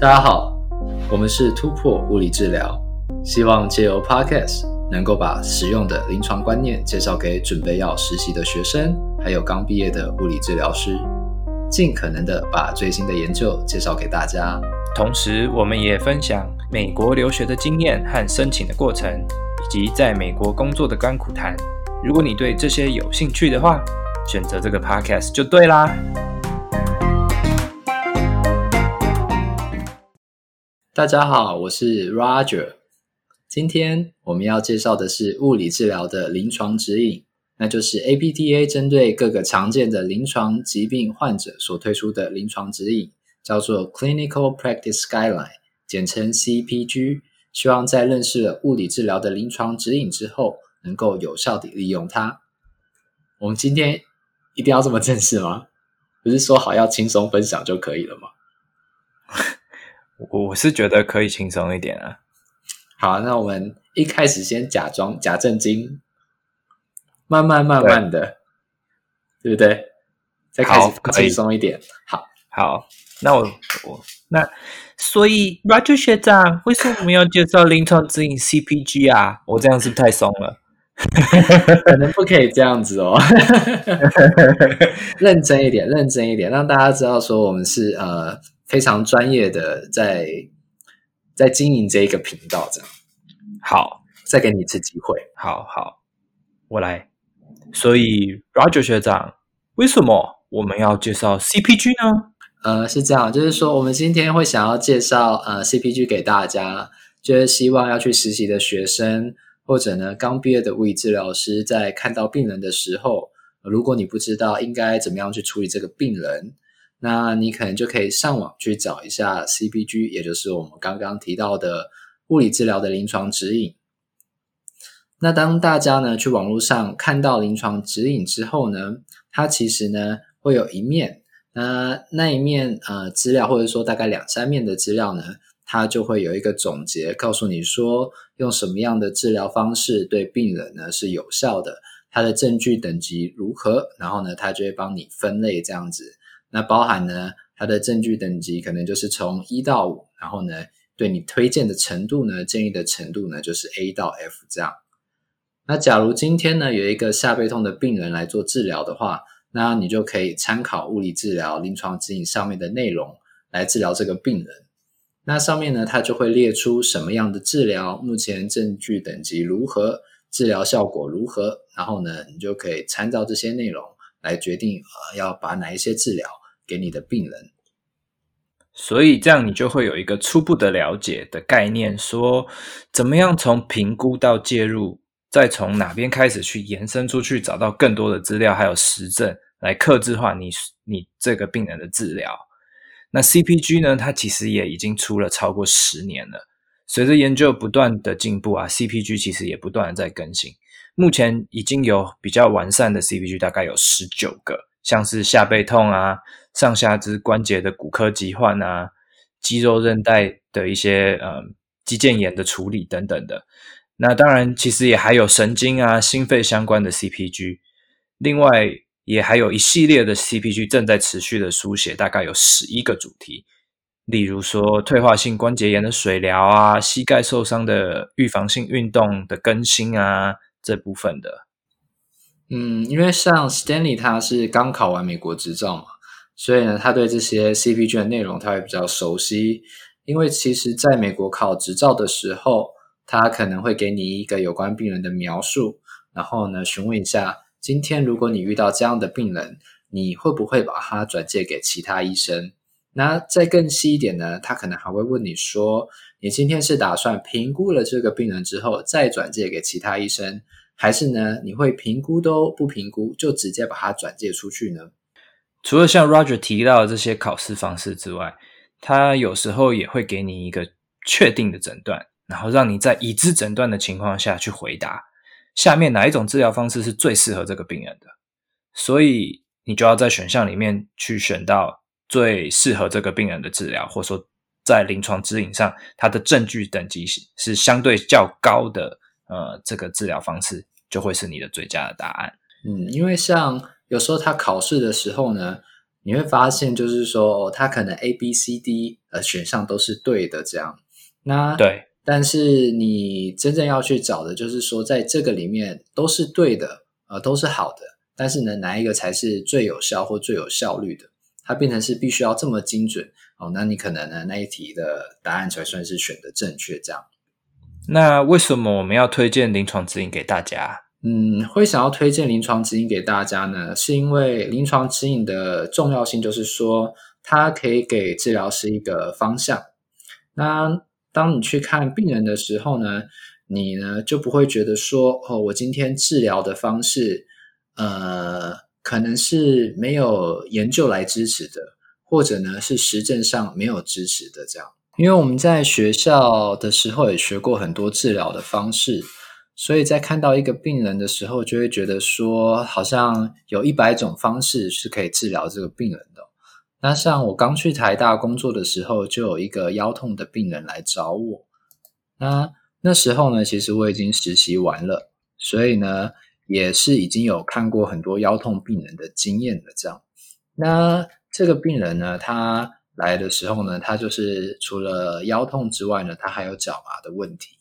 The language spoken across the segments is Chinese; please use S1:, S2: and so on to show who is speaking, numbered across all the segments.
S1: 大家好，我们是突破物理治疗，希望借由 Podcast 能够把实用的临床观念介绍给准备要实习的学生，还有刚毕业的物理治疗师，尽可能的把最新的研究介绍给大家。
S2: 同时，我们也分享美国留学的经验和申请的过程，以及在美国工作的甘苦谈。如果你对这些有兴趣的话，选择这个 Podcast 就对啦。
S1: 大家好，我是 Roger。今天我们要介绍的是物理治疗的临床指引，那就是 APTA 针对各个常见的临床疾病患者所推出的临床指引，叫做 Clinical Practice Guideline，简称 CPG。希望在认识了物理治疗的临床指引之后，能够有效地利用它。我们今天一定要这么正式吗？不是说好要轻松分享就可以了吗？
S2: 我是觉得可以轻松一点啊。
S1: 好，那我们一开始先假装假正经，慢慢慢慢的，对，对不对？再开始轻松一点。好，
S2: 好，那我我那所以 Roger 学长，为什么我们要介绍临床指引 CPG 啊？我这样是不是太松了？
S1: 可能不可以这样子哦。认真一点，认真一点，让大家知道说我们是呃。非常专业的在在经营这一个频道，这样
S2: 好，
S1: 再给你一次机会。
S2: 好好，我来。所以，Roger 学长，为什么我们要介绍 CPG 呢？
S1: 呃，是这样，就是说，我们今天会想要介绍呃 CPG 给大家，就是希望要去实习的学生，或者呢刚毕业的物理治疗师，在看到病人的时候，如果你不知道应该怎么样去处理这个病人。那你可能就可以上网去找一下 CPG，也就是我们刚刚提到的物理治疗的临床指引。那当大家呢去网络上看到临床指引之后呢，它其实呢会有一面，那那一面呃资料或者说大概两三面的资料呢，它就会有一个总结，告诉你说用什么样的治疗方式对病人呢是有效的，它的证据等级如何，然后呢它就会帮你分类这样子。那包含呢，它的证据等级可能就是从一到五，然后呢，对你推荐的程度呢，建议的程度呢，就是 A 到 F 这样。那假如今天呢，有一个下背痛的病人来做治疗的话，那你就可以参考物理治疗临床指引上面的内容来治疗这个病人。那上面呢，它就会列出什么样的治疗，目前证据等级如何，治疗效果如何，然后呢，你就可以参照这些内容来决定呃要把哪一些治疗。给你的病人，
S2: 所以这样你就会有一个初步的了解的概念，说怎么样从评估到介入，再从哪边开始去延伸出去，找到更多的资料还有实证来克制化你你这个病人的治疗。那 CPG 呢，它其实也已经出了超过十年了，随着研究不断的进步啊，CPG 其实也不断的在更新，目前已经有比较完善的 CPG，大概有十九个。像是下背痛啊、上下肢关节的骨科疾患啊、肌肉韧带的一些呃肌腱炎的处理等等的。那当然，其实也还有神经啊、心肺相关的 CPG。另外，也还有一系列的 CPG 正在持续的书写，大概有十一个主题。例如说，退化性关节炎的水疗啊、膝盖受伤的预防性运动的更新啊，这部分的。
S1: 嗯，因为像 Stanley 他是刚考完美国执照嘛，所以呢，他对这些 CPG 的内容他会比较熟悉。因为其实在美国考执照的时候，他可能会给你一个有关病人的描述，然后呢，询问一下，今天如果你遇到这样的病人，你会不会把他转介给其他医生？那再更细一点呢，他可能还会问你说，你今天是打算评估了这个病人之后，再转介给其他医生？还是呢？你会评估都不评估，就直接把它转介出去呢？
S2: 除了像 Roger 提到的这些考试方式之外，他有时候也会给你一个确定的诊断，然后让你在已知诊断的情况下去回答下面哪一种治疗方式是最适合这个病人的。所以你就要在选项里面去选到最适合这个病人的治疗，或者说在临床指引上，它的证据等级是相对较高的。呃，这个治疗方式就会是你的最佳的答案。
S1: 嗯，因为像有时候他考试的时候呢，你会发现就是说，哦，他可能 A、B、C、D 呃选项都是对的这样。那
S2: 对，
S1: 但是你真正要去找的就是说，在这个里面都是对的，呃，都是好的，但是呢，哪一个才是最有效或最有效率的？它变成是必须要这么精准哦，那你可能呢，那一题的答案才算是选的正确这样。
S2: 那为什么我们要推荐临床指引给大家？
S1: 嗯，会想要推荐临床指引给大家呢，是因为临床指引的重要性，就是说它可以给治疗师一个方向。那当你去看病人的时候呢，你呢就不会觉得说，哦，我今天治疗的方式，呃，可能是没有研究来支持的，或者呢是实证上没有支持的这样。因为我们在学校的时候也学过很多治疗的方式。所以在看到一个病人的时候，就会觉得说，好像有一百种方式是可以治疗这个病人的。那像我刚去台大工作的时候，就有一个腰痛的病人来找我。那那时候呢，其实我已经实习完了，所以呢，也是已经有看过很多腰痛病人的经验的这样。那这个病人呢，他来的时候呢，他就是除了腰痛之外呢，他还有脚麻的问题。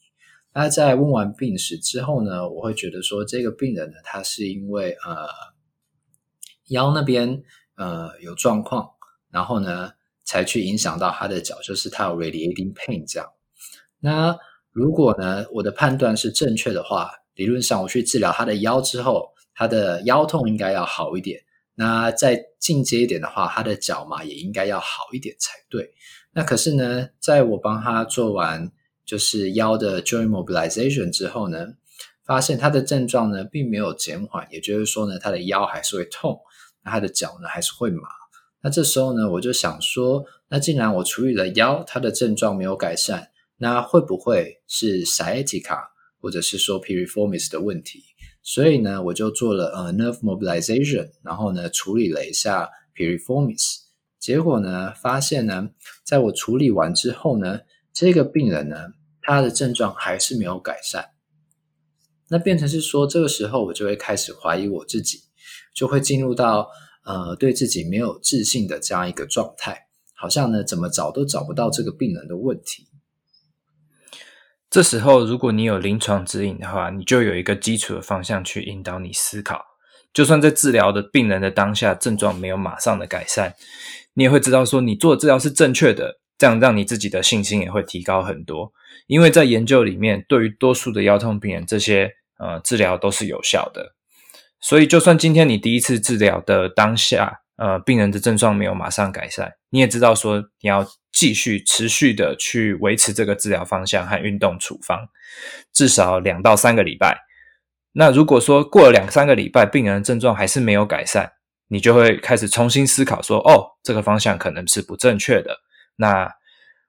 S1: 那在问完病史之后呢，我会觉得说，这个病人呢，他是因为呃腰那边呃有状况，然后呢才去影响到他的脚，就是他有 radiating pain 这样。那如果呢我的判断是正确的话，理论上我去治疗他的腰之后，他的腰痛应该要好一点。那再进阶一点的话，他的脚嘛也应该要好一点才对。那可是呢，在我帮他做完。就是腰的 joint mobilization 之后呢，发现他的症状呢并没有减缓，也就是说呢，他的腰还是会痛，那他的脚呢还是会麻。那这时候呢，我就想说，那既然我处理了腰，他的症状没有改善，那会不会是 sciatica 或者是说 piriformis 的问题？所以呢，我就做了呃 nerve mobilization，然后呢处理了一下 piriformis，结果呢发现呢，在我处理完之后呢，这个病人呢。他的症状还是没有改善，那变成是说，这个时候我就会开始怀疑我自己，就会进入到呃对自己没有自信的这样一个状态，好像呢怎么找都找不到这个病人的问题。
S2: 这时候，如果你有临床指引的话，你就有一个基础的方向去引导你思考，就算在治疗的病人的当下症状没有马上的改善，你也会知道说你做的治疗是正确的。这样让你自己的信心也会提高很多，因为在研究里面，对于多数的腰痛病人，这些呃治疗都是有效的。所以，就算今天你第一次治疗的当下，呃，病人的症状没有马上改善，你也知道说你要继续持续的去维持这个治疗方向和运动处方，至少两到三个礼拜。那如果说过了两三个礼拜，病人的症状还是没有改善，你就会开始重新思考说，哦，这个方向可能是不正确的。那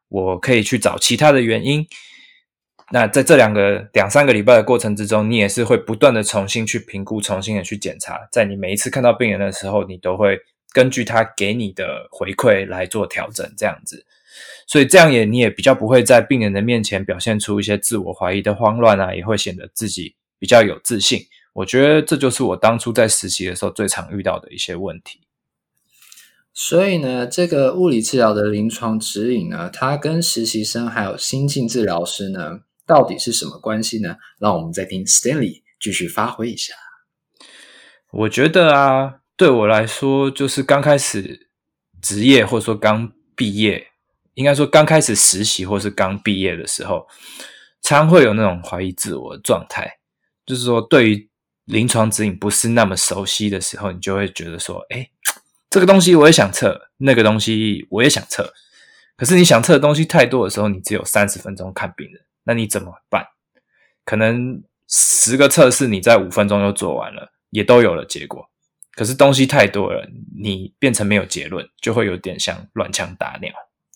S2: 我可以去找其他的原因。那在这两个两三个礼拜的过程之中，你也是会不断的重新去评估，重新的去检查。在你每一次看到病人的时候，你都会根据他给你的回馈来做调整，这样子。所以这样也你也比较不会在病人的面前表现出一些自我怀疑的慌乱啊，也会显得自己比较有自信。我觉得这就是我当初在实习的时候最常遇到的一些问题。
S1: 所以呢，这个物理治疗的临床指引呢，它跟实习生还有新进治疗师呢，到底是什么关系呢？让我们再听 Stanley 继续发挥一下。
S2: 我觉得啊，对我来说，就是刚开始职业，或者说刚毕业，应该说刚开始实习，或是刚毕业的时候，常会有那种怀疑自我的状态。就是说，对于临床指引不是那么熟悉的时候，你就会觉得说，哎。这个东西我也想测，那个东西我也想测，可是你想测的东西太多的时候，你只有三十分钟看病人，那你怎么办？可能十个测试你在五分钟就做完了，也都有了结果，可是东西太多了，你变成没有结论，就会有点像乱枪打鸟，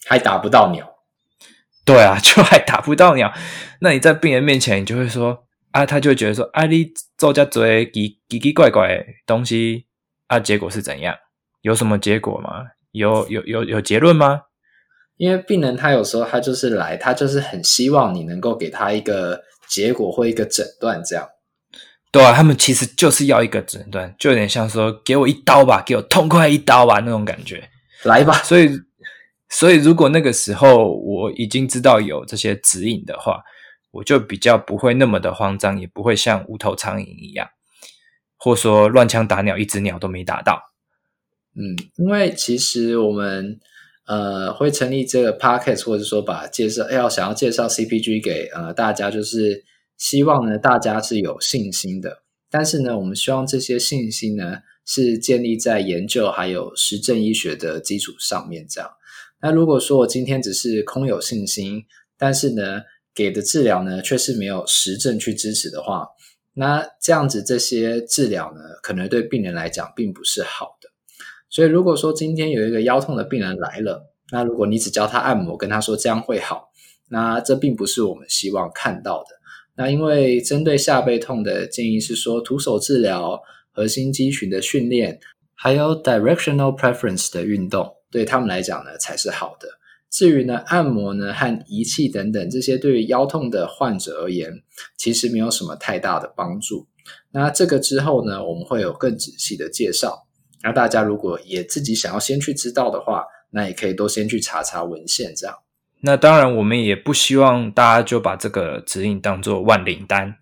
S1: 还打不到鸟。
S2: 对啊，就还打不到鸟。那你在病人面前，你就会说啊，他就会觉得说，啊，你做这堆奇奇奇怪怪的东西啊，结果是怎样？有什么结果吗？有有有有结论吗？
S1: 因为病人他有时候他就是来，他就是很希望你能够给他一个结果或一个诊断这样。
S2: 对啊，他们其实就是要一个诊断，就有点像说给我一刀吧，给我痛快一刀吧那种感觉，
S1: 来吧。
S2: 所以，所以如果那个时候我已经知道有这些指引的话，我就比较不会那么的慌张，也不会像无头苍蝇一样，或说乱枪打鸟，一只鸟都没打到。
S1: 嗯，因为其实我们呃会成立这个 podcast，或者说把介绍要想要介绍 CPG 给呃大家，就是希望呢大家是有信心的。但是呢，我们希望这些信心呢是建立在研究还有实证医学的基础上面。这样，那如果说我今天只是空有信心，但是呢给的治疗呢却是没有实证去支持的话，那这样子这些治疗呢可能对病人来讲并不是好。所以，如果说今天有一个腰痛的病人来了，那如果你只教他按摩，跟他说这样会好，那这并不是我们希望看到的。那因为针对下背痛的建议是说，徒手治疗、核心肌群的训练，还有 directional preference 的运动，对他们来讲呢才是好的。至于呢按摩呢和仪器等等这些，对于腰痛的患者而言，其实没有什么太大的帮助。那这个之后呢，我们会有更仔细的介绍。那大家如果也自己想要先去知道的话，那也可以都先去查查文献，这样。
S2: 那当然，我们也不希望大家就把这个指引当作万灵丹，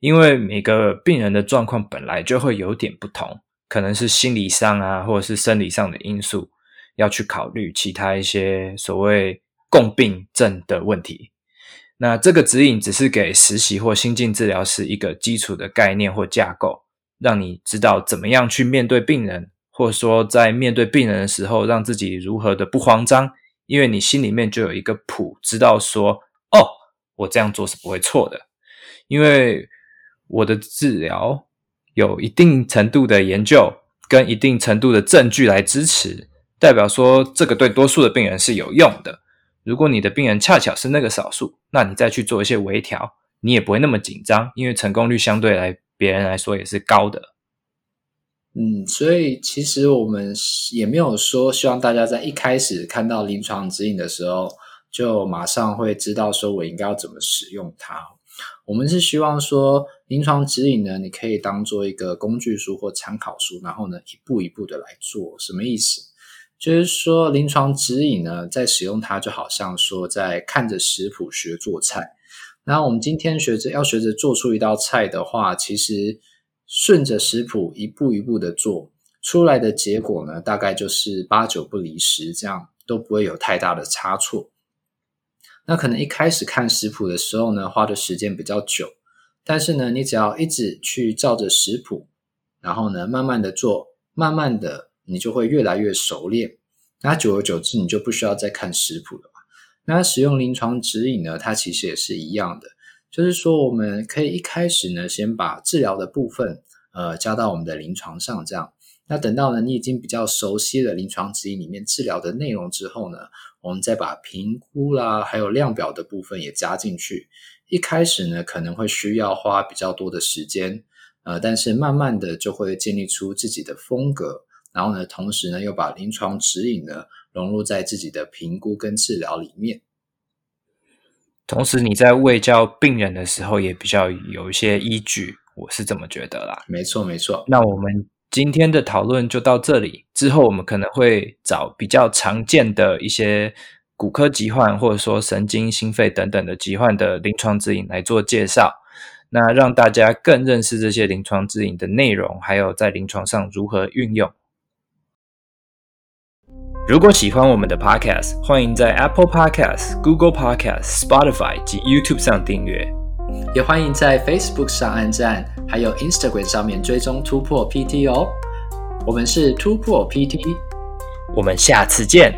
S2: 因为每个病人的状况本来就会有点不同，可能是心理上啊，或者是生理上的因素要去考虑，其他一些所谓共病症的问题。那这个指引只是给实习或新进治疗师一个基础的概念或架构。让你知道怎么样去面对病人，或者说在面对病人的时候，让自己如何的不慌张，因为你心里面就有一个谱，知道说，哦，我这样做是不会错的，因为我的治疗有一定程度的研究跟一定程度的证据来支持，代表说这个对多数的病人是有用的。如果你的病人恰巧是那个少数，那你再去做一些微调，你也不会那么紧张，因为成功率相对来。别人来说也是高的，
S1: 嗯，所以其实我们也没有说希望大家在一开始看到临床指引的时候就马上会知道说我应该要怎么使用它。我们是希望说临床指引呢，你可以当做一个工具书或参考书，然后呢一步一步的来做。什么意思？就是说临床指引呢，在使用它就好像说在看着食谱学做菜。那我们今天学着要学着做出一道菜的话，其实顺着食谱一步一步的做出来的结果呢，大概就是八九不离十，这样都不会有太大的差错。那可能一开始看食谱的时候呢，花的时间比较久，但是呢，你只要一直去照着食谱，然后呢，慢慢的做，慢慢的你就会越来越熟练。那久而久之，你就不需要再看食谱了。那使用临床指引呢，它其实也是一样的，就是说我们可以一开始呢，先把治疗的部分，呃，加到我们的临床上，这样。那等到呢，你已经比较熟悉了临床指引里面治疗的内容之后呢，我们再把评估啦，还有量表的部分也加进去。一开始呢，可能会需要花比较多的时间，呃，但是慢慢的就会建立出自己的风格，然后呢，同时呢，又把临床指引呢。融入在自己的评估跟治疗里面，
S2: 同时你在喂教病人的时候也比较有一些依据，我是这么觉得啦。
S1: 没错，没错。
S2: 那我们今天的讨论就到这里，之后我们可能会找比较常见的一些骨科疾患，或者说神经、心肺等等的疾患的临床指引来做介绍，那让大家更认识这些临床指引的内容，还有在临床上如何运用。如果喜欢我们的 Podcast，欢迎在 Apple Podcast、Google Podcast、Spotify 及 YouTube 上订阅，
S1: 也欢迎在 Facebook 上按赞，还有 Instagram 上面追踪突破 PT 哦。我们是突破 PT，
S2: 我们下次见。